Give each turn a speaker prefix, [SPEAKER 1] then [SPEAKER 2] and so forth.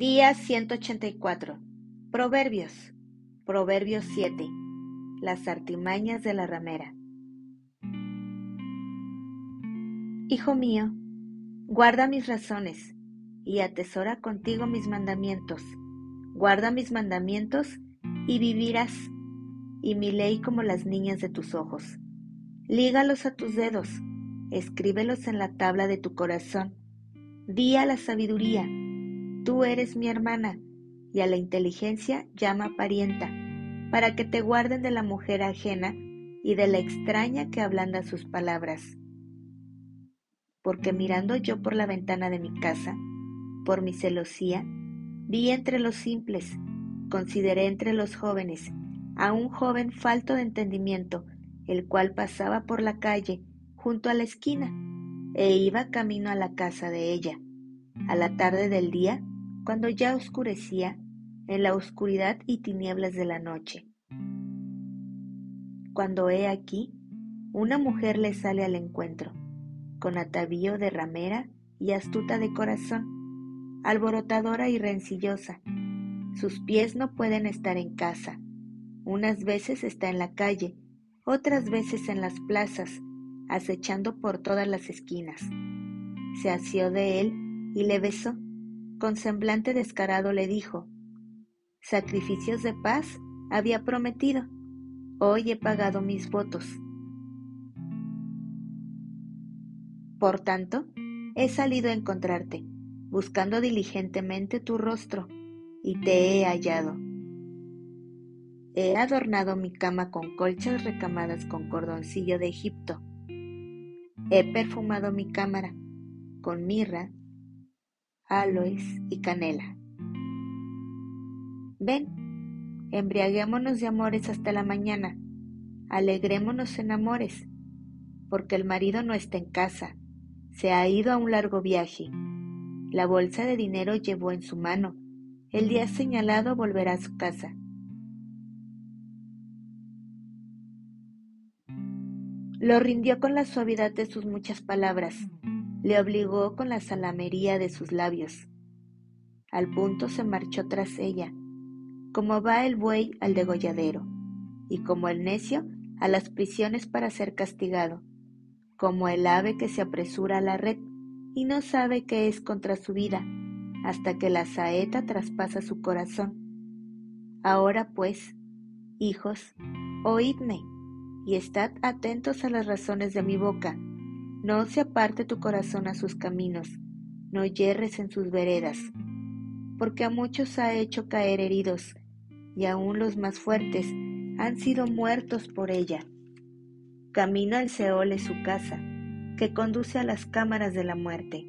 [SPEAKER 1] Día 184. Proverbios. Proverbios 7. Las artimañas de la ramera. Hijo mío, guarda mis razones y atesora contigo mis mandamientos. Guarda mis mandamientos y vivirás, y mi ley como las niñas de tus ojos. Lígalos a tus dedos, escríbelos en la tabla de tu corazón. Di a la sabiduría, tú eres mi hermana, y a la inteligencia llama parienta, para que te guarden de la mujer ajena y de la extraña que ablanda sus palabras. Porque mirando yo por la ventana de mi casa, por mi celosía, vi entre los simples, consideré entre los jóvenes, a un joven falto de entendimiento, el cual pasaba por la calle junto a la esquina, e iba camino a la casa de ella. A la tarde del día, cuando ya oscurecía, en la oscuridad y tinieblas de la noche. Cuando he aquí, una mujer le sale al encuentro, con atavío de ramera y astuta de corazón, alborotadora y rencillosa. Sus pies no pueden estar en casa. Unas veces está en la calle, otras veces en las plazas, acechando por todas las esquinas. Se asió de él y le besó. Con semblante descarado le dijo, Sacrificios de paz había prometido, hoy he pagado mis votos. Por tanto, he salido a encontrarte, buscando diligentemente tu rostro, y te he hallado. He adornado mi cama con colchas recamadas con cordoncillo de Egipto. He perfumado mi cámara con mirra, aloes y canela. Ven, embriaguémonos de amores hasta la mañana, alegrémonos en amores, porque el marido no está en casa, se ha ido a un largo viaje. La bolsa de dinero llevó en su mano, el día señalado volverá a su casa. Lo rindió con la suavidad de sus muchas palabras, le obligó con la salamería de sus labios. Al punto se marchó tras ella, como va el buey al degolladero, y como el necio a las prisiones para ser castigado, como el ave que se apresura a la red y no sabe qué es contra su vida, hasta que la saeta traspasa su corazón. Ahora pues, hijos, oídme y estad atentos a las razones de mi boca. No se aparte tu corazón a sus caminos, no yerres en sus veredas, porque a muchos ha hecho caer heridos, y aun los más fuertes han sido muertos por ella. Camino al Seol es su casa, que conduce a las cámaras de la muerte.